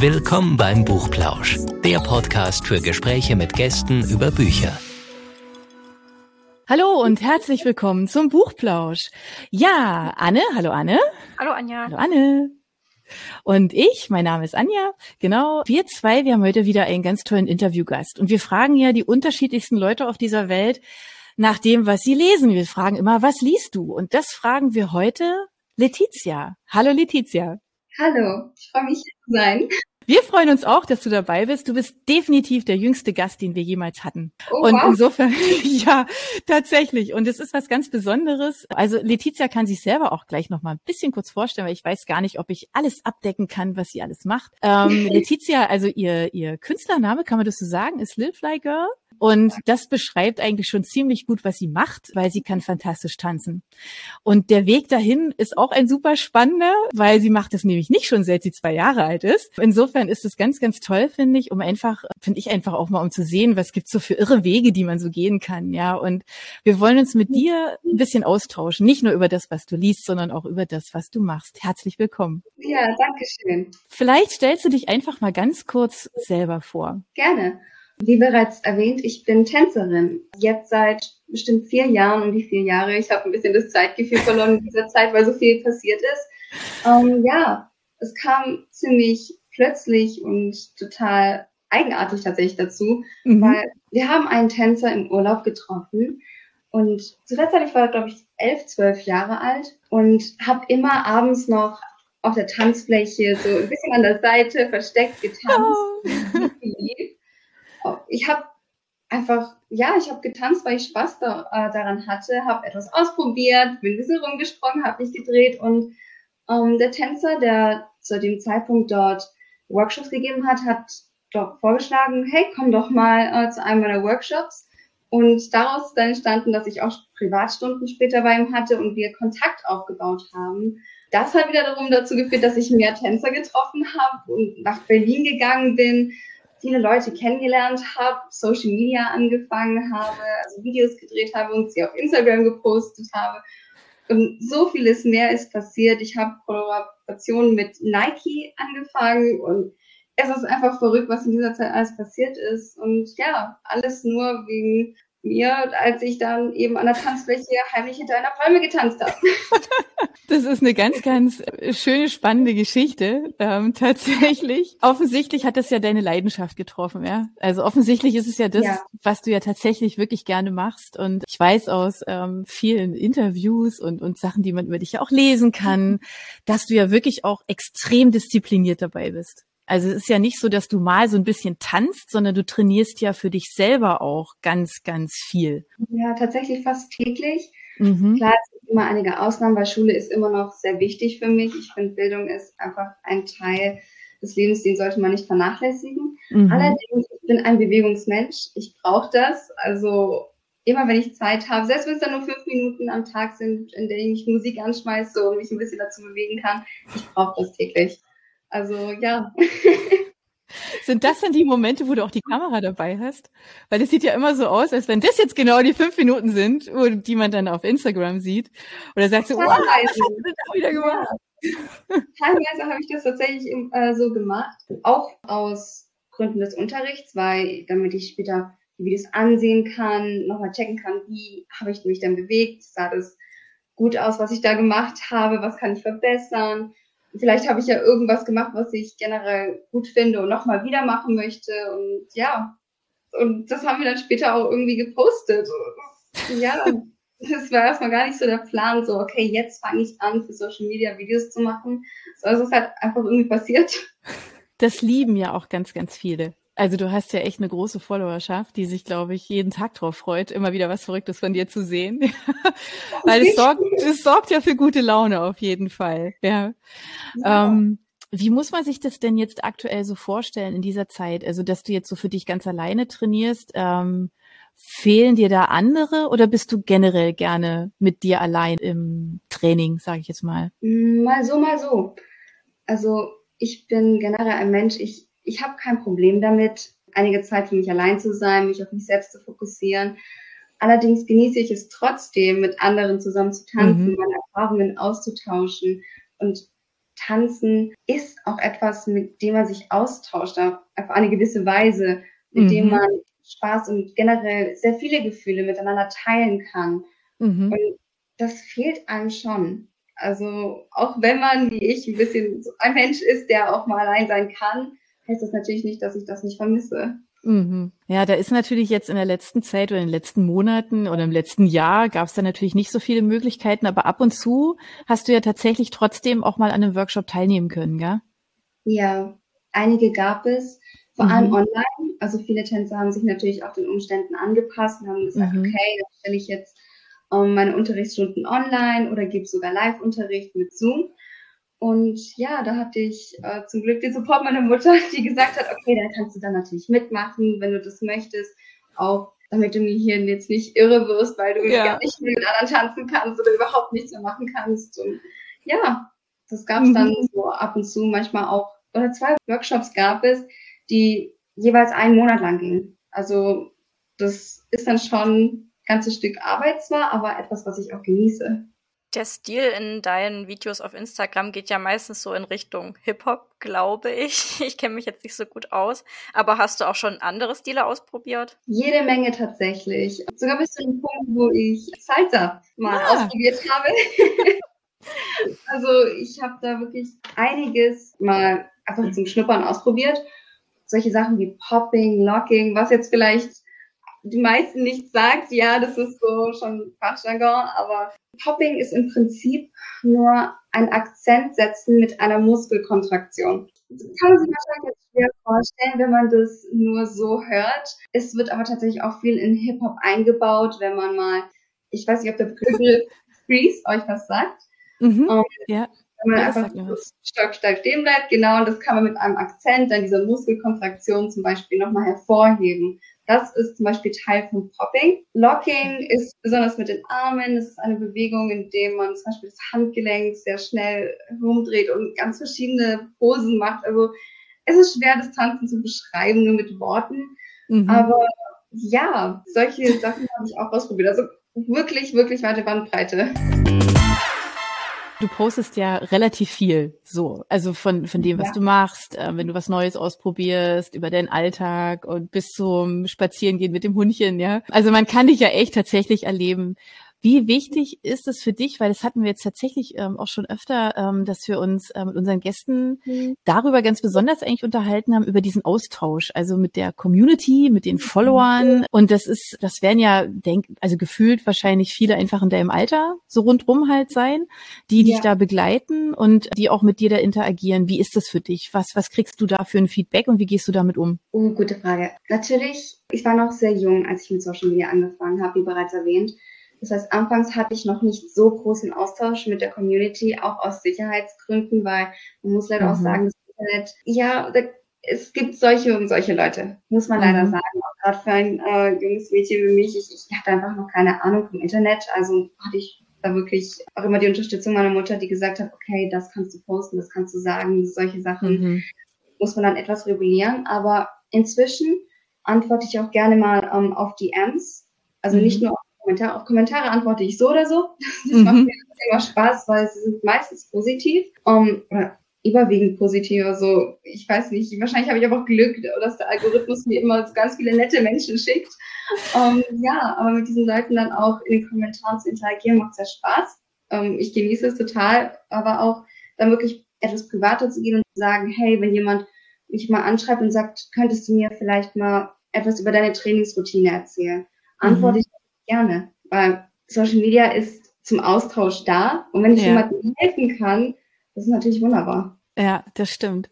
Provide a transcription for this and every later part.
Willkommen beim Buchplausch, der Podcast für Gespräche mit Gästen über Bücher. Hallo und herzlich willkommen zum Buchplausch. Ja, Anne, hallo Anne. Hallo Anja. Hallo Anne. Und ich, mein Name ist Anja, genau. Wir zwei, wir haben heute wieder einen ganz tollen Interviewgast. Und wir fragen ja die unterschiedlichsten Leute auf dieser Welt nach dem, was sie lesen. Wir fragen immer, was liest du? Und das fragen wir heute Letizia. Hallo Letizia. Hallo, ich freue mich hier zu sein. Wir freuen uns auch, dass du dabei bist. Du bist definitiv der jüngste Gast, den wir jemals hatten. Oh, und wow. insofern, ja, tatsächlich. Und es ist was ganz Besonderes. Also Letizia kann sich selber auch gleich noch mal ein bisschen kurz vorstellen, weil ich weiß gar nicht, ob ich alles abdecken kann, was sie alles macht. Ähm, Letizia, also ihr, ihr Künstlername, kann man das so sagen, ist Lil Fly Girl. Und das beschreibt eigentlich schon ziemlich gut, was sie macht, weil sie kann fantastisch tanzen. Und der Weg dahin ist auch ein super spannender, weil sie macht es nämlich nicht schon seit sie zwei Jahre alt ist. Insofern ist es ganz, ganz toll, finde ich, um einfach, finde ich einfach auch mal, um zu sehen, was gibt's so für irre Wege, die man so gehen kann, ja. Und wir wollen uns mit dir ein bisschen austauschen, nicht nur über das, was du liest, sondern auch über das, was du machst. Herzlich willkommen. Ja, danke schön. Vielleicht stellst du dich einfach mal ganz kurz selber vor. Gerne. Wie bereits erwähnt, ich bin Tänzerin. Jetzt seit bestimmt vier Jahren, um die vier Jahre. Ich habe ein bisschen das Zeitgefühl verloren in dieser Zeit, weil so viel passiert ist. Ähm, ja, es kam ziemlich plötzlich und total eigenartig tatsächlich dazu, Mhm. weil wir haben einen Tänzer im Urlaub getroffen und zu der Zeit, ich war glaube ich elf, zwölf Jahre alt und habe immer abends noch auf der Tanzfläche so ein bisschen an der Seite versteckt getanzt. Ich habe einfach, ja, ich habe getanzt, weil ich Spaß da, äh, daran hatte, habe etwas ausprobiert, bin ein bisschen rumgesprungen, habe mich gedreht und ähm, der Tänzer, der zu dem Zeitpunkt dort Workshops gegeben hat, hat doch vorgeschlagen, hey, komm doch mal äh, zu einem meiner Workshops. Und daraus dann entstanden, dass ich auch Privatstunden später bei ihm hatte und wir Kontakt aufgebaut haben. Das hat wieder darum dazu geführt, dass ich mehr Tänzer getroffen habe und nach Berlin gegangen bin, viele Leute kennengelernt habe, Social Media angefangen habe, also Videos gedreht habe und sie auf Instagram gepostet habe. Und so vieles mehr ist passiert. Ich habe Kollaborationen mit Nike angefangen und es ist einfach verrückt, was in dieser Zeit alles passiert ist. Und ja, alles nur wegen mir, als ich dann eben an der Tanzfläche heimlich hinter einer Palme getanzt habe. Das ist eine ganz, ganz schöne, spannende Geschichte, ähm, tatsächlich. Offensichtlich hat das ja deine Leidenschaft getroffen, ja. Also offensichtlich ist es ja das, Ja. was du ja tatsächlich wirklich gerne machst. Und ich weiß aus ähm, vielen Interviews und, und Sachen, die man über dich ja auch lesen kann, dass du ja wirklich auch extrem diszipliniert dabei bist. Also es ist ja nicht so, dass du mal so ein bisschen tanzt, sondern du trainierst ja für dich selber auch ganz, ganz viel. Ja, tatsächlich fast täglich. Mhm. Klar, es gibt immer einige Ausnahmen, weil Schule ist immer noch sehr wichtig für mich. Ich finde, Bildung ist einfach ein Teil des Lebens, den sollte man nicht vernachlässigen. Mhm. Allerdings, ich bin ein Bewegungsmensch. Ich brauche das. Also immer, wenn ich Zeit habe, selbst wenn es dann nur fünf Minuten am Tag sind, in denen ich Musik anschmeiße und mich ein bisschen dazu bewegen kann, ich brauche das täglich. Also ja, Sind das dann die Momente, wo du auch die Kamera dabei hast? Weil es sieht ja immer so aus, als wenn das jetzt genau die fünf Minuten sind, wo, die man dann auf Instagram sieht. Oder sagst du, wow, was hast teilweise. du denn da wieder gemacht? Teilweise habe ich das tatsächlich äh, so gemacht, auch aus Gründen des Unterrichts, weil damit ich später die Videos ansehen kann, nochmal checken kann, wie habe ich mich dann bewegt, sah das gut aus, was ich da gemacht habe, was kann ich verbessern. Vielleicht habe ich ja irgendwas gemacht, was ich generell gut finde und nochmal wieder machen möchte. Und ja, und das haben wir dann später auch irgendwie gepostet. Ja, das war erstmal gar nicht so der Plan, so, okay, jetzt fange ich an, für Social Media Videos zu machen. So, also es ist halt einfach irgendwie passiert. Das lieben ja auch ganz, ganz viele. Also du hast ja echt eine große Followerschaft, die sich, glaube ich, jeden Tag drauf freut, immer wieder was Verrücktes von dir zu sehen. Weil es sorgt, es sorgt ja für gute Laune auf jeden Fall. Ja. Ja. Ähm, wie muss man sich das denn jetzt aktuell so vorstellen in dieser Zeit? Also, dass du jetzt so für dich ganz alleine trainierst, ähm, fehlen dir da andere oder bist du generell gerne mit dir allein im Training, sage ich jetzt mal? Mal so, mal so. Also ich bin generell ein Mensch, ich, ich habe kein Problem damit, einige Zeit für mich allein zu sein, mich auf mich selbst zu fokussieren. Allerdings genieße ich es trotzdem, mit anderen zusammen zu tanzen, Mhm. meine Erfahrungen auszutauschen. Und Tanzen ist auch etwas, mit dem man sich austauscht, auf eine gewisse Weise, mit mhm. dem man Spaß und generell sehr viele Gefühle miteinander teilen kann. Mhm. Und das fehlt einem schon. Also auch wenn man, wie ich, ein bisschen so ein Mensch ist, der auch mal allein sein kann, heißt das natürlich nicht, dass ich das nicht vermisse. Mhm. Ja, da ist natürlich jetzt in der letzten Zeit oder in den letzten Monaten oder im letzten Jahr gab es da natürlich nicht so viele Möglichkeiten, aber ab und zu hast du ja tatsächlich trotzdem auch mal an einem Workshop teilnehmen können, gell? Ja, einige gab es, vor mhm. allem online. Also viele Tänzer haben sich natürlich auch den Umständen angepasst und haben gesagt, mhm. okay, dann stelle ich jetzt ähm, meine Unterrichtsstunden online oder gebe sogar Live-Unterricht mit Zoom. Und ja, da hatte ich äh, zum Glück den Support meiner Mutter, die gesagt hat, okay, dann kannst du dann natürlich mitmachen, wenn du das möchtest, auch damit du mir hier jetzt nicht irre wirst, weil du ja. gar nicht mit anderen tanzen kannst oder überhaupt nichts mehr machen kannst. Und ja, das gab es mhm. dann so ab und zu manchmal auch, oder zwei Workshops gab es, die jeweils einen Monat lang gingen. Also das ist dann schon ganzes Stück Arbeit zwar, aber etwas, was ich auch genieße. Der Stil in deinen Videos auf Instagram geht ja meistens so in Richtung Hip-Hop, glaube ich. Ich kenne mich jetzt nicht so gut aus. Aber hast du auch schon andere Stile ausprobiert? Jede Menge tatsächlich. Sogar bis zu dem Punkt, wo ich Salsa mal ah. ausprobiert habe. also ich habe da wirklich einiges mal einfach zum Schnuppern ausprobiert. Solche Sachen wie Popping, Locking, was jetzt vielleicht die meisten nicht sagt, ja, das ist so schon Fachjargon, aber Popping ist im Prinzip nur ein Akzent setzen mit einer Muskelkontraktion. Das kann man sich wahrscheinlich jetzt schwer vorstellen, wenn man das nur so hört. Es wird aber tatsächlich auch viel in Hip-Hop eingebaut, wenn man mal, ich weiß nicht, ob der Begriff Freeze euch was sagt. Mhm, um, ja. Wenn man ja, einfach stock steif stehen bleibt, genau, und das kann man mit einem Akzent, dann dieser Muskelkontraktion zum Beispiel nochmal hervorheben. Das ist zum Beispiel Teil von Popping. Locking ist besonders mit den Armen. Das ist eine Bewegung, in der man zum Beispiel das Handgelenk sehr schnell rumdreht und ganz verschiedene Posen macht. Also es ist schwer, das Tanzen zu beschreiben, nur mit Worten. Mhm. Aber ja, solche Sachen habe ich auch ausprobiert. Also wirklich, wirklich weite Bandbreite. Du postest ja relativ viel, so, also von von dem, was ja. du machst, äh, wenn du was Neues ausprobierst, über deinen Alltag und bis zum Spazierengehen mit dem Hundchen, ja. Also man kann dich ja echt tatsächlich erleben. Wie wichtig ist es für dich, weil das hatten wir jetzt tatsächlich ähm, auch schon öfter, ähm, dass wir uns äh, mit unseren Gästen mhm. darüber ganz besonders eigentlich unterhalten haben, über diesen Austausch, also mit der Community, mit den Followern. Und das ist, das werden ja, denk, also gefühlt wahrscheinlich viele einfach in deinem Alter so rundrum halt sein, die dich ja. da begleiten und die auch mit dir da interagieren. Wie ist das für dich? Was, was kriegst du da für ein Feedback und wie gehst du damit um? Oh, gute Frage. Natürlich, ich war noch sehr jung, als ich mit Social Media angefangen habe, wie bereits erwähnt. Das heißt, anfangs hatte ich noch nicht so großen Austausch mit der Community, auch aus Sicherheitsgründen, weil man muss leider mhm. auch sagen, das Internet, ja, da, es gibt solche und solche Leute, muss man mhm. leider sagen. Auch gerade für ein äh, junges Mädchen wie mich, ich, ich hatte einfach noch keine Ahnung vom Internet, also hatte ich da wirklich auch immer die Unterstützung meiner Mutter, die gesagt hat, okay, das kannst du posten, das kannst du sagen, solche Sachen mhm. muss man dann etwas regulieren. Aber inzwischen antworte ich auch gerne mal ähm, auf DMs, also mhm. nicht nur auf Kommentare. Auf Kommentare antworte ich so oder so. Das mhm. macht mir immer Spaß, weil sie sind meistens positiv. Um, oder überwiegend positiv. Also ich weiß nicht, wahrscheinlich habe ich aber auch Glück, dass der Algorithmus mir immer so ganz viele nette Menschen schickt. Um, ja, aber mit diesen Leuten dann auch in den Kommentaren zu interagieren, macht sehr Spaß. Um, ich genieße es total, aber auch dann wirklich etwas privater zu gehen und zu sagen, hey, wenn jemand mich mal anschreibt und sagt, könntest du mir vielleicht mal etwas über deine Trainingsroutine erzählen, antworte mhm. ich gerne, weil Social Media ist zum Austausch da und wenn ich ja. jemandem helfen kann, das ist natürlich wunderbar. Ja, das stimmt.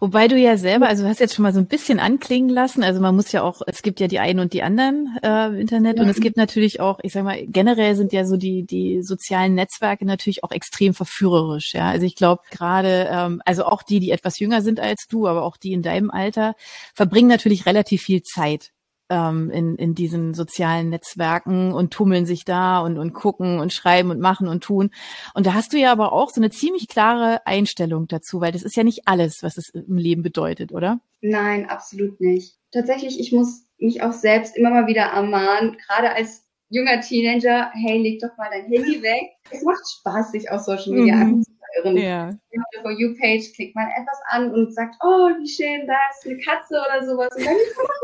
Wobei du ja selber, also du hast jetzt schon mal so ein bisschen anklingen lassen, also man muss ja auch, es gibt ja die einen und die anderen äh, im Internet ja. und es gibt natürlich auch, ich sag mal, generell sind ja so die die sozialen Netzwerke natürlich auch extrem verführerisch, ja. Also ich glaube gerade, ähm, also auch die, die etwas jünger sind als du, aber auch die in deinem Alter, verbringen natürlich relativ viel Zeit ähm, in, in diesen sozialen Netzwerken und tummeln sich da und, und gucken und schreiben und machen und tun. Und da hast du ja aber auch so eine ziemlich klare Einstellung dazu, weil das ist ja nicht alles, was es im Leben bedeutet, oder? Nein, absolut nicht. Tatsächlich, ich muss mich auch selbst immer mal wieder ermahnen, gerade als junger Teenager, hey, leg doch mal dein Handy weg. Es macht Spaß, sich auf Social Media mhm. Ihren ja. For You Page klickt man etwas an und sagt, oh, wie schön, da ist eine Katze oder sowas und dann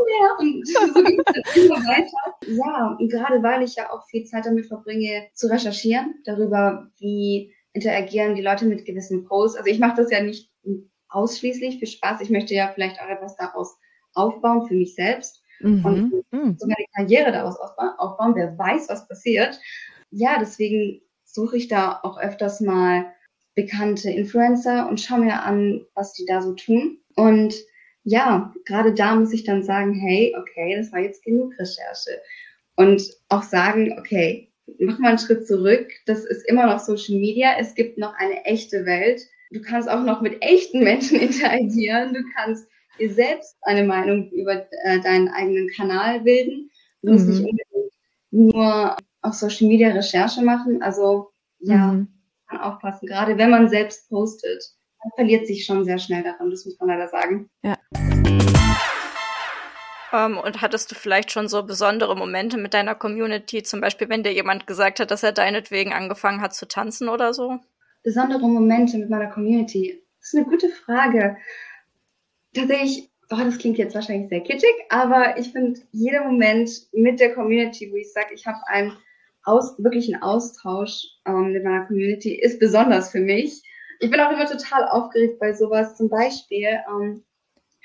mehr und so geht es immer weiter. Ja, und gerade weil ich ja auch viel Zeit damit verbringe, zu recherchieren darüber, wie interagieren die Leute mit gewissen Posts. Also ich mache das ja nicht ausschließlich für Spaß. Ich möchte ja vielleicht auch etwas daraus aufbauen für mich selbst mhm. und mhm. sogar die Karriere daraus aufbauen. Wer weiß, was passiert. Ja, deswegen suche ich da auch öfters mal bekannte Influencer und schaue mir an, was die da so tun. Und ja, gerade da muss ich dann sagen, hey, okay, das war jetzt genug Recherche. Und auch sagen, okay, mach mal einen Schritt zurück. Das ist immer noch Social Media. Es gibt noch eine echte Welt. Du kannst auch noch mit echten Menschen interagieren. Du kannst dir selbst eine Meinung über äh, deinen eigenen Kanal bilden. Du musst mhm. nicht unbedingt nur auf Social Media Recherche machen. Also ja, mhm. Kann aufpassen. Gerade wenn man selbst postet, man verliert sich schon sehr schnell daran. Das muss man leider sagen. Ja. Um, ähm, und hattest du vielleicht schon so besondere Momente mit deiner Community, zum Beispiel, wenn dir jemand gesagt hat, dass er deinetwegen angefangen hat zu tanzen oder so? Besondere Momente mit meiner Community. Das ist eine gute Frage. Tatsächlich, oh, das klingt jetzt wahrscheinlich sehr kitschig, aber ich finde jeder Moment mit der Community, wo ich sage, ich habe einen aus, wirklichen Austausch ähm, mit meiner Community, ist besonders für mich. Ich bin auch immer total aufgeregt bei sowas. Zum Beispiel ähm,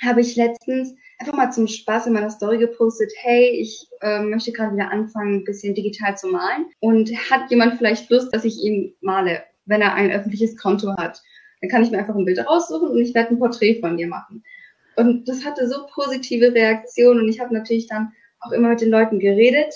habe ich letztens einfach mal zum Spaß in meiner Story gepostet, hey, ich äh, möchte gerade wieder anfangen, ein bisschen digital zu malen. Und hat jemand vielleicht Lust, dass ich ihn male, wenn er ein öffentliches Konto hat? Dann kann ich mir einfach ein Bild raussuchen und ich werde ein Porträt von dir machen. Und das hatte so positive Reaktionen und ich habe natürlich dann auch immer mit den Leuten geredet,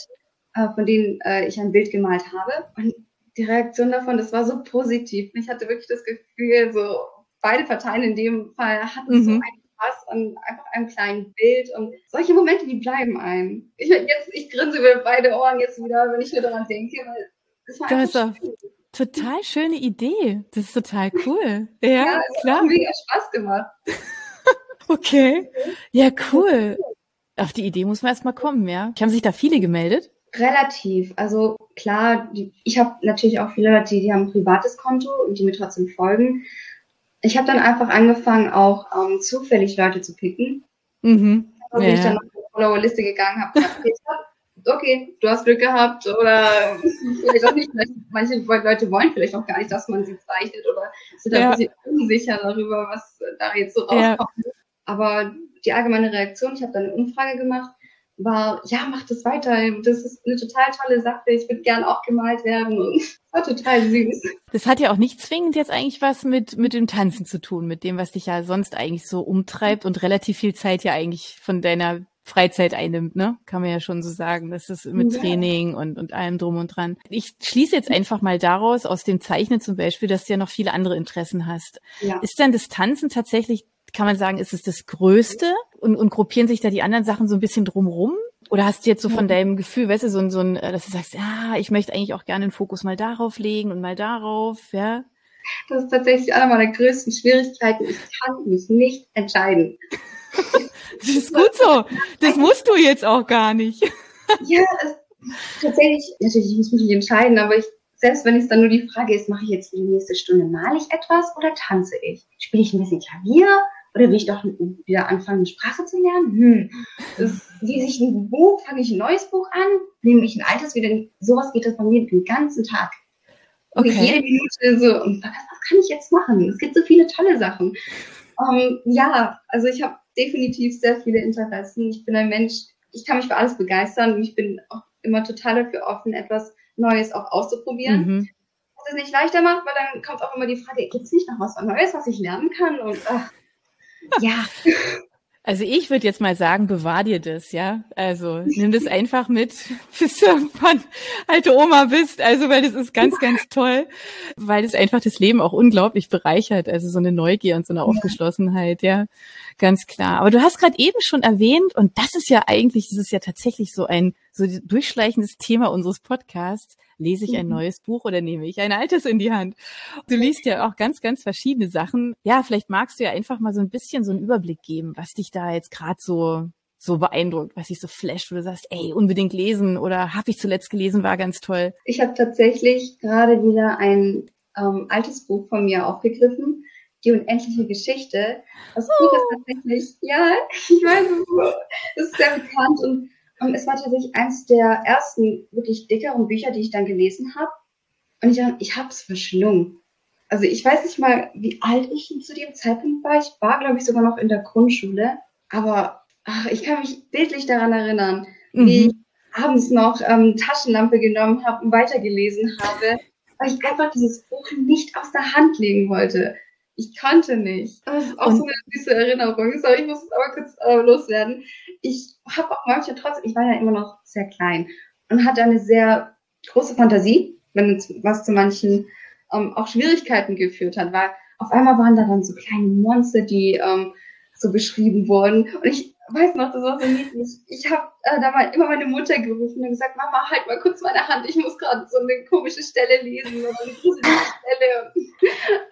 äh, von denen äh, ich ein Bild gemalt habe. Und die Reaktion davon, das war so positiv. Ich hatte wirklich das Gefühl, so beide Parteien in dem Fall hatten mhm. so einen Spaß an einfach einem kleinen Bild und solche Momente, die bleiben einem. Ich, jetzt, ich grinse über beide Ohren jetzt wieder, wenn ich nur daran denke, weil es war das einfach schön. Total schöne Idee. Das ist total cool. Ja, ja klar. Hat mega Spaß gemacht. okay. Ja, cool. Auf die Idee muss man erstmal kommen, ja. Haben sich da viele gemeldet? Relativ. Also klar, ich habe natürlich auch viele Leute, die haben ein privates Konto und die mir trotzdem folgen ich habe dann einfach angefangen, auch ähm, zufällig Leute zu picken. Mhm. Und ja. ich dann auf die Follower-Liste gegangen, habe okay, du hast Glück gehabt oder vielleicht auch nicht. Manche Leute wollen vielleicht auch gar nicht, dass man sie zeichnet oder sind ja. ein bisschen unsicher darüber, was da jetzt so rauskommt. Ja. Aber die allgemeine Reaktion, ich habe dann eine Umfrage gemacht war, ja, mach das weiter. Das ist eine total tolle Sache. Ich würde gern auch gemalt werden. Und war total süß. Das hat ja auch nicht zwingend jetzt eigentlich was mit, mit dem Tanzen zu tun, mit dem, was dich ja sonst eigentlich so umtreibt und relativ viel Zeit ja eigentlich von deiner Freizeit einnimmt, ne? Kann man ja schon so sagen. Das ist mit ja. Training und, und allem drum und dran. Ich schließe jetzt einfach mal daraus, aus dem Zeichnen zum Beispiel, dass du ja noch viele andere Interessen hast. Ja. Ist dann das Tanzen tatsächlich kann man sagen, ist es das Größte und, und gruppieren sich da die anderen Sachen so ein bisschen drumrum? Oder hast du jetzt so von deinem Gefühl, weißt du, so ein, so ein, äh, dass du sagst, ja, ich möchte eigentlich auch gerne den Fokus mal darauf legen und mal darauf, ja? Das ist tatsächlich einer meiner größten Schwierigkeiten. Ich kann mich nicht entscheiden. das ist gut so. Das musst du jetzt auch gar nicht. ja, es, tatsächlich, natürlich, ich muss mich nicht entscheiden, aber ich, selbst wenn es dann nur die Frage ist, mache ich jetzt die nächste Stunde, male ich etwas oder tanze ich? Spiele ich ein bisschen Klavier oder will ich doch wieder anfangen, eine Sprache zu lernen? Hm. Lese ich ein Buch, fange ich ein neues Buch an, nehme ich ein altes wieder. Sowas geht das bei mir den ganzen Tag. Okay. Jede Minute so, und was, was kann ich jetzt machen? Es gibt so viele tolle Sachen. Um, ähm, ja, also ich habe definitiv sehr viele Interessen. Ich bin ein Mensch, ich kann mich für alles begeistern und ich bin auch immer total dafür offen, etwas Neues auch auszuprobieren. Mhm. Was es nicht leichter macht, weil dann kommt auch immer die Frage, gibt es nicht noch was Neues, was ich lernen kann? Und ach, ja. Also ich würde jetzt mal sagen, bewahr dir das, ja. Also nimm das einfach mit, bis du irgendwann alte Oma bist. Also weil das ist ganz, ganz toll, weil es einfach das Leben auch unglaublich bereichert. Also so eine Neugier und so eine Aufgeschlossenheit, ja, ganz klar. Aber du hast gerade eben schon erwähnt, und das ist ja eigentlich, das ist ja tatsächlich so ein so durchschleichendes Thema unseres Podcasts lese ich ein mhm. neues Buch oder nehme ich ein altes in die Hand? Du liest ja auch ganz, ganz verschiedene Sachen. Ja, vielleicht magst du ja einfach mal so ein bisschen so einen Überblick geben, was dich da jetzt gerade so so beeindruckt, was dich so flasht, wo du sagst, ey, unbedingt lesen oder habe ich zuletzt gelesen, war ganz toll. Ich habe tatsächlich gerade wieder ein ähm, altes Buch von mir aufgegriffen, Die unendliche Geschichte. Das Buch ist tatsächlich, ja, ich weiß, es ist sehr bekannt und um, es war tatsächlich eines der ersten wirklich dickeren Bücher, die ich dann gelesen habe. Und ich, ich habe es verschlungen. Also ich weiß nicht mal, wie alt ich zu dem Zeitpunkt war. Ich war, glaube ich, sogar noch in der Grundschule. Aber ach, ich kann mich bildlich daran erinnern, mhm. wie ich abends noch ähm, Taschenlampe genommen habe und weitergelesen habe, weil ich einfach dieses Buch nicht aus der Hand legen wollte. Ich konnte nicht. Das ist auch und so eine süße Erinnerung. Sorry, ich muss es aber kurz äh, loswerden. Ich habe auch manchmal trotzdem, ich war ja immer noch sehr klein und hatte eine sehr große Fantasie, wenn was zu manchen ähm, auch Schwierigkeiten geführt hat, weil auf einmal waren da dann so kleine Monster, die ähm, so beschrieben wurden. Und ich weiß noch, das war so niedlich. Ich habe äh, da mal immer meine Mutter gerufen und gesagt, Mama, halt mal kurz meine Hand, ich muss gerade so eine komische Stelle lesen oder eine gruselige Stelle.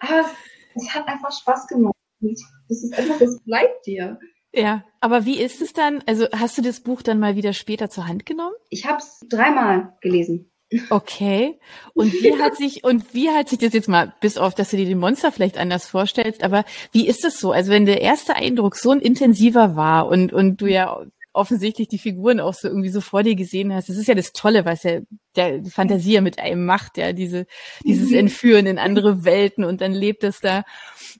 Aber es, hat einfach Spaß gemacht. Das ist etwas, das bleibt dir. Ja, aber wie ist es dann? Also hast du das Buch dann mal wieder später zur Hand genommen? Ich habe es dreimal gelesen. Okay. Und wie hat sich, und wie hat sich das jetzt mal, bis auf, dass du dir die Monster vielleicht anders vorstellst, aber wie ist es so? Also wenn der erste Eindruck so ein intensiver war und, und du ja offensichtlich die Figuren auch so irgendwie so vor dir gesehen hast. Das ist ja das Tolle, was ja der Fantasie ja mit einem macht, ja, diese, dieses mhm. Entführen in andere Welten und dann lebt es da.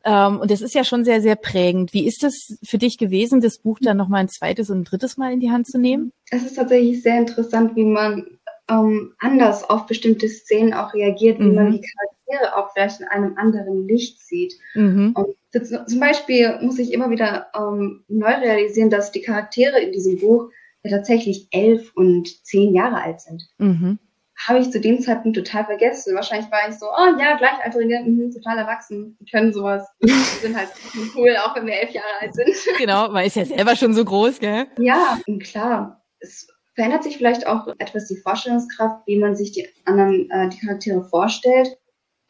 Ähm, und das ist ja schon sehr, sehr prägend. Wie ist das für dich gewesen, das Buch dann nochmal ein zweites und ein drittes Mal in die Hand zu nehmen? Es ist tatsächlich sehr interessant, wie man ähm, anders auf bestimmte Szenen auch reagiert, wie mhm. man die Charaktere auch vielleicht in einem anderen Licht sieht. Mhm. Und zum Beispiel muss ich immer wieder ähm, neu realisieren, dass die Charaktere in diesem Buch ja tatsächlich elf und zehn Jahre alt sind. Mhm. Habe ich zu dem Zeitpunkt total vergessen. Wahrscheinlich war ich so, oh ja, Gleichaltrige, mh, total erwachsen, die können sowas. Die sind halt cool, auch wenn wir elf Jahre alt sind. Genau, man ist ja selber schon so groß, gell? Ja, klar. Es verändert sich vielleicht auch etwas die Vorstellungskraft, wie man sich die anderen, äh, die Charaktere vorstellt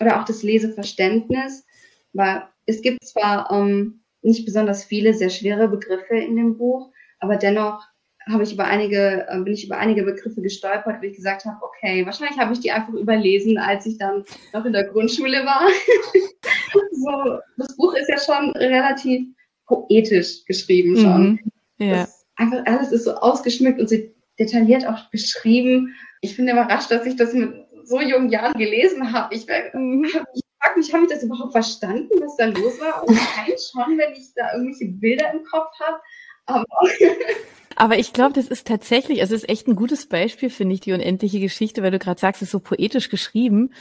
oder auch das Leseverständnis, weil es gibt zwar ähm, nicht besonders viele sehr schwere Begriffe in dem Buch, aber dennoch habe ich über einige, äh, bin ich über einige Begriffe gestolpert, wo ich gesagt habe, okay, wahrscheinlich habe ich die einfach überlesen, als ich dann noch in der Grundschule war. so, das Buch ist ja schon relativ poetisch geschrieben schon. Mhm, ja. einfach alles ist so ausgeschmückt und so detailliert auch beschrieben. Ich bin überrascht, dass ich das mit so jungen Jahren gelesen habe. Ich, mhm. ich frage mich, habe ich das überhaupt verstanden, was da los war? Und kein schon, wenn ich da irgendwelche Bilder im Kopf habe. Aber Aber ich glaube, das ist tatsächlich, also es ist echt ein gutes Beispiel, finde ich, die unendliche Geschichte, weil du gerade sagst, es ist so poetisch geschrieben.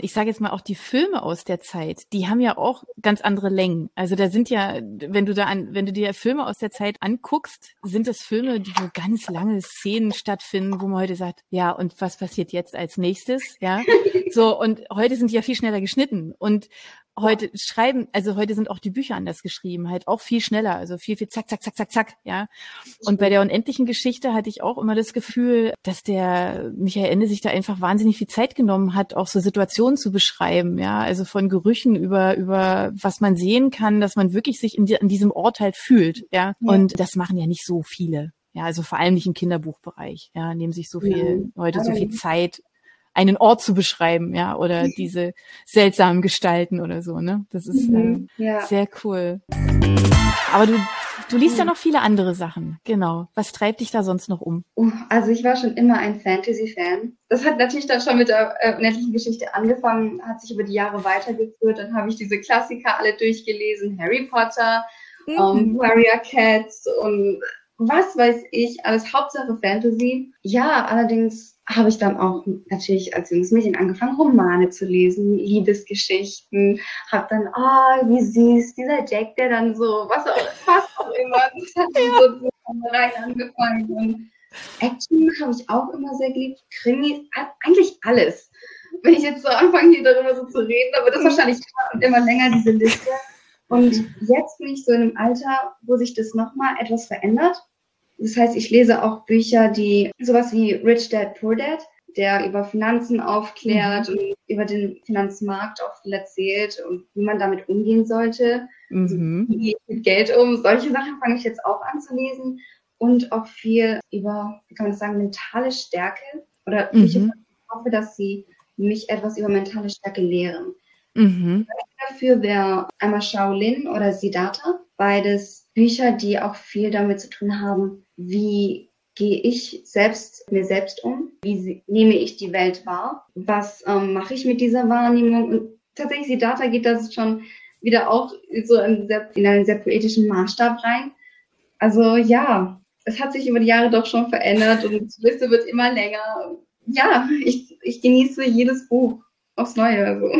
Ich sage jetzt mal auch die Filme aus der Zeit, die haben ja auch ganz andere Längen. Also da sind ja, wenn du da an, wenn du dir Filme aus der Zeit anguckst, sind das Filme, die wo ganz lange Szenen stattfinden, wo man heute sagt, ja, und was passiert jetzt als nächstes? Ja. So, und heute sind die ja viel schneller geschnitten. Und heute schreiben, also heute sind auch die Bücher anders geschrieben, halt auch viel schneller, also viel, viel zack, zack, zack, zack, zack, ja. Und bei der unendlichen Geschichte hatte ich auch immer das Gefühl, dass der Michael Ende sich da einfach wahnsinnig viel Zeit genommen hat, auch so Situationen zu beschreiben, ja. Also von Gerüchen über, über was man sehen kann, dass man wirklich sich in, die, in diesem Ort halt fühlt, ja. ja. Und das machen ja nicht so viele. Ja, also vor allem nicht im Kinderbuchbereich, ja, nehmen sich so viel, ja. heute so viel Zeit einen Ort zu beschreiben, ja, oder diese seltsamen Gestalten oder so, ne? Das ist mhm, äh, ja. sehr cool. Aber du, du liest ja noch viele andere Sachen, genau. Was treibt dich da sonst noch um? Oh, also ich war schon immer ein Fantasy-Fan. Das hat natürlich dann schon mit der äh, unendlichen Geschichte angefangen, hat sich über die Jahre weitergeführt. Dann habe ich diese Klassiker alle durchgelesen, Harry Potter, mhm. um, Warrior Cats und was weiß ich, alles Hauptsache Fantasy. Ja, allerdings habe ich dann auch natürlich als junges Mädchen angefangen, Romane zu lesen, Liebesgeschichten, habe dann, ah, oh, wie süß, dieser Jack, der dann so, was auch, was auch immer, das hat ja. so rein angefangen. Und Action habe ich auch immer sehr geliebt, Krimi, eigentlich alles. Wenn ich jetzt so anfange, hier darüber so zu reden, aber das mhm. wahrscheinlich immer länger, diese Liste. Und jetzt bin ich so in einem Alter, wo sich das nochmal etwas verändert das heißt, ich lese auch Bücher, die sowas wie Rich Dad Poor Dad, der über Finanzen aufklärt mhm. und über den Finanzmarkt auch viel erzählt und wie man damit umgehen sollte. Mhm. Also, wie ich mit Geld um? Solche Sachen fange ich jetzt auch an zu lesen und auch viel über, wie kann man das sagen, mentale Stärke oder mhm. ich hoffe, dass sie mich etwas über mentale Stärke lehren. Mhm. Dafür wäre einmal Shaolin oder Siddhartha. Beides Bücher, die auch viel damit zu tun haben, wie gehe ich selbst mir selbst um? Wie nehme ich die Welt wahr? Was ähm, mache ich mit dieser Wahrnehmung? Und tatsächlich Siddhartha geht das schon wieder auch so in, sehr, in einen sehr poetischen Maßstab rein. Also ja, es hat sich über die Jahre doch schon verändert und die Liste wird immer länger. Ja, ich, ich genieße jedes Buch aufs Neue. Also.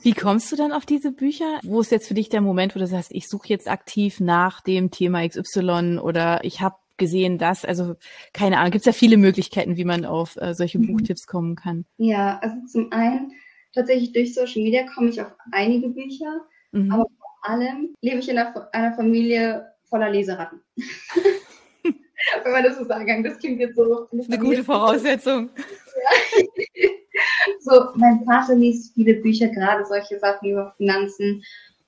Wie kommst du dann auf diese Bücher? Wo ist jetzt für dich der Moment, wo du sagst, ich suche jetzt aktiv nach dem Thema XY oder ich habe gesehen das? Also keine Ahnung, gibt es ja viele Möglichkeiten, wie man auf äh, solche mhm. Buchtipps kommen kann. Ja, also zum einen tatsächlich durch Social Media komme ich auf einige Bücher, mhm. aber vor allem lebe ich in einer, einer Familie voller Leseratten. Wenn man das so sagen kann, das klingt jetzt so. Das ist eine gute Voraussetzung. Ja. So, mein Vater liest viele Bücher, gerade solche Sachen über Finanzen.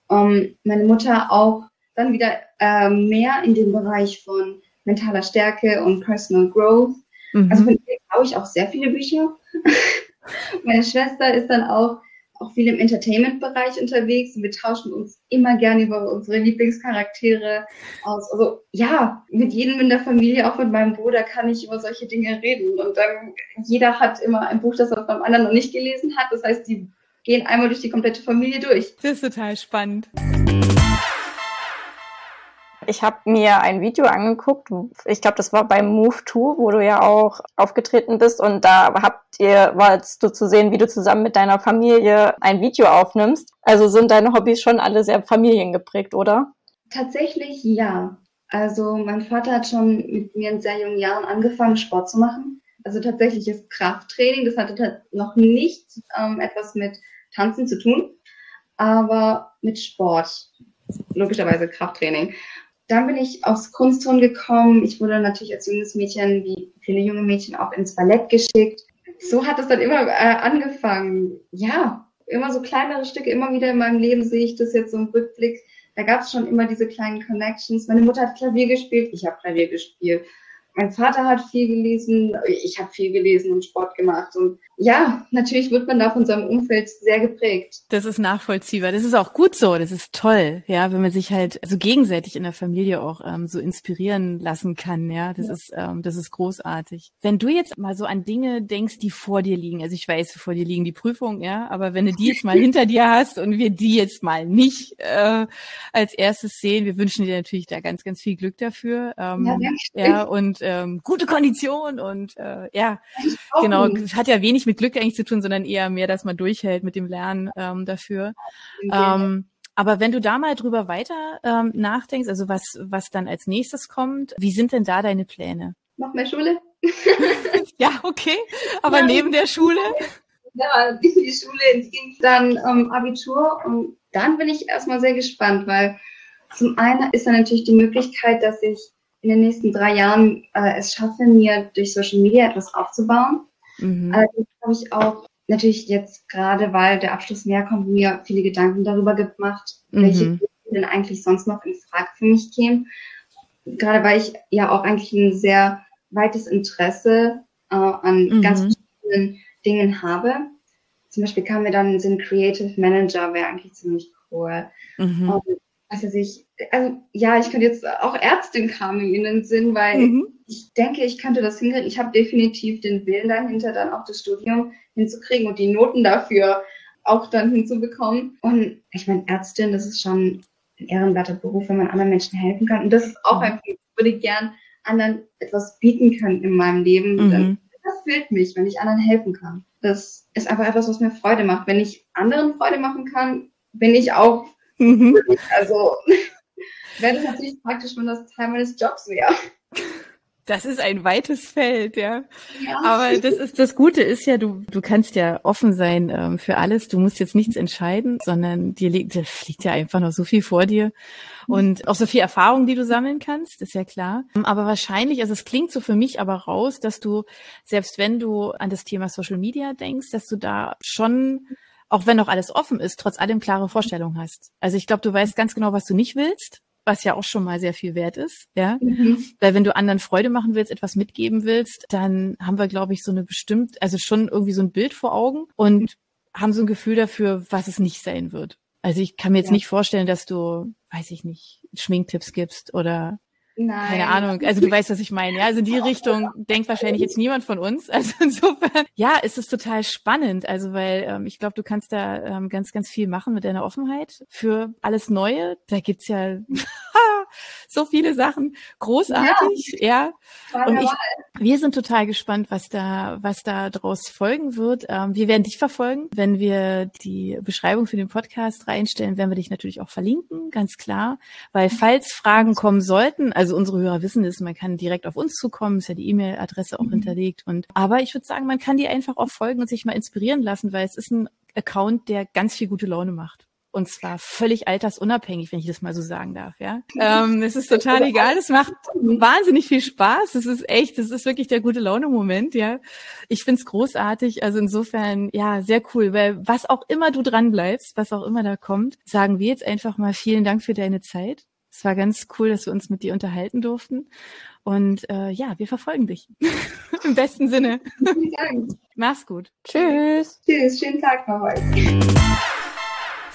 Um, meine Mutter auch dann wieder äh, mehr in dem Bereich von mentaler Stärke und Personal Growth. Mhm. Also von ihr glaube ich auch sehr viele Bücher. Meine Schwester ist dann auch, auch viel im Entertainment-Bereich unterwegs und wir tauschen uns immer gerne über unsere Lieblingscharaktere aus. Also ja, mit jedem in der Familie, auch mit meinem Bruder, kann ich über solche Dinge reden. Und dann jeder hat immer ein Buch, das er beim anderen noch nicht gelesen hat. Das heißt, die gehen einmal durch die komplette Familie durch. Das ist total spannend. Ich habe mir ein Video angeguckt, ich glaube, das war beim Move 2, wo du ja auch aufgetreten bist und da habt ihr, warst du zu sehen, wie du zusammen mit deiner Familie ein Video aufnimmst. Also sind deine Hobbys schon alle sehr familiengeprägt, oder? Tatsächlich ja. Also mein Vater hat schon mit mir in sehr jungen Jahren angefangen, Sport zu machen. Also tatsächlich ist Krafttraining, das hatte noch nicht ähm, etwas mit Tanzen zu tun, aber mit Sport. Logischerweise Krafttraining. Dann bin ich aufs Kunstturnen gekommen. Ich wurde natürlich als junges Mädchen, wie viele junge Mädchen, auch ins Ballett geschickt. So hat es dann immer äh, angefangen. Ja, immer so kleinere Stücke, immer wieder in meinem Leben sehe ich das jetzt so im Rückblick. Da gab es schon immer diese kleinen Connections. Meine Mutter hat Klavier gespielt, ich habe Klavier gespielt. Mein Vater hat viel gelesen, ich habe viel gelesen und Sport gemacht. Und ja, natürlich wird man da von seinem Umfeld sehr geprägt. Das ist nachvollziehbar. Das ist auch gut so. Das ist toll, ja, wenn man sich halt so gegenseitig in der Familie auch ähm, so inspirieren lassen kann. Ja, das ja. ist ähm, das ist großartig. Wenn du jetzt mal so an Dinge denkst, die vor dir liegen, also ich weiß, vor dir liegen die Prüfungen, ja, aber wenn du die jetzt mal hinter dir hast und wir die jetzt mal nicht äh, als erstes sehen, wir wünschen dir natürlich da ganz, ganz viel Glück dafür. Ähm, ja, ja, und ähm, gute Kondition und äh, ja, genau, hat ja wenig mit Glück eigentlich zu tun, sondern eher mehr, dass man durchhält mit dem Lernen ähm, dafür. Ähm, aber wenn du da mal drüber weiter ähm, nachdenkst, also was, was dann als nächstes kommt, wie sind denn da deine Pläne? Noch mehr Schule. ja, okay. Aber ja, neben der Schule? Ja, die Schule, dann ähm, Abitur und dann bin ich erstmal sehr gespannt, weil zum einen ist dann natürlich die Möglichkeit, dass ich in den nächsten drei Jahren äh, es schaffe, mir durch Social Media etwas aufzubauen. Mhm. Allerdings habe ich auch natürlich jetzt gerade, weil der Abschluss näher kommt, mir viele Gedanken darüber gemacht, mhm. welche denn eigentlich sonst noch in Frage für mich kämen. Gerade weil ich ja auch eigentlich ein sehr weites Interesse äh, an mhm. ganz verschiedenen Dingen habe. Zum Beispiel kam mir dann in Sinn Creative Manager, wäre eigentlich ziemlich cool. Mhm. Und was weiß ich, also ja, ich könnte jetzt auch Ärztin kam in den Sinn, weil mhm. ich denke, ich könnte das hinkriegen. Ich habe definitiv den Willen dahinter, dann auch das Studium hinzukriegen und die Noten dafür auch dann hinzubekommen. Und ich meine, Ärztin, das ist schon ein ehrenwerter Beruf, wenn man anderen Menschen helfen kann. Und das ist auch mhm. ein Punkt. Ich würde gern anderen etwas bieten können in meinem Leben. Mhm. Das fehlt mich, wenn ich anderen helfen kann. Das ist einfach etwas, was mir Freude macht. Wenn ich anderen Freude machen kann, bin ich auch Mhm. Also wäre das natürlich praktisch, wenn das Teil meines Jobs wäre. Das ist ein weites Feld, ja. ja. Aber das ist das Gute ist ja, du du kannst ja offen sein ähm, für alles. Du musst jetzt nichts entscheiden, sondern dir liegt, da liegt ja einfach noch so viel vor dir und auch so viel Erfahrung, die du sammeln kannst, ist ja klar. Aber wahrscheinlich, also es klingt so für mich aber raus, dass du selbst wenn du an das Thema Social Media denkst, dass du da schon auch wenn noch alles offen ist, trotz allem klare Vorstellungen hast. Also ich glaube, du weißt ganz genau, was du nicht willst, was ja auch schon mal sehr viel wert ist, ja. Mhm. Weil wenn du anderen Freude machen willst, etwas mitgeben willst, dann haben wir, glaube ich, so eine bestimmt, also schon irgendwie so ein Bild vor Augen und haben so ein Gefühl dafür, was es nicht sein wird. Also ich kann mir jetzt ja. nicht vorstellen, dass du, weiß ich nicht, Schminktipps gibst oder Nein. Keine Ahnung. Also du weißt, was ich meine. Ja, also in die Richtung denkt wahrscheinlich jetzt niemand von uns. Also insofern, ja, ist es total spannend. Also weil ähm, ich glaube, du kannst da ähm, ganz, ganz viel machen mit deiner Offenheit für alles Neue. Da gibt's ja so viele Sachen. Großartig, ja. ja. Und ich, wir sind total gespannt, was da, was da draus folgen wird. Ähm, wir werden dich verfolgen. Wenn wir die Beschreibung für den Podcast reinstellen, werden wir dich natürlich auch verlinken, ganz klar. Weil falls Fragen kommen sollten, also unsere Hörer wissen es, man kann direkt auf uns zukommen, ist ja die E-Mail-Adresse auch mhm. hinterlegt. Und aber ich würde sagen, man kann die einfach auch folgen und sich mal inspirieren lassen, weil es ist ein Account, der ganz viel gute Laune macht. Und zwar völlig altersunabhängig, wenn ich das mal so sagen darf, ja. Ähm, es ist total egal. Es macht wahnsinnig viel Spaß. Es ist echt, es ist wirklich der gute Laune-Moment, ja. Ich find's großartig. Also insofern, ja, sehr cool. Weil was auch immer du dran bleibst, was auch immer da kommt, sagen wir jetzt einfach mal vielen Dank für deine Zeit. Es war ganz cool, dass wir uns mit dir unterhalten durften. Und äh, ja, wir verfolgen dich. Im besten Sinne. Vielen Dank. Mach's gut. Tschüss. Tschüss. Schönen Tag noch heute.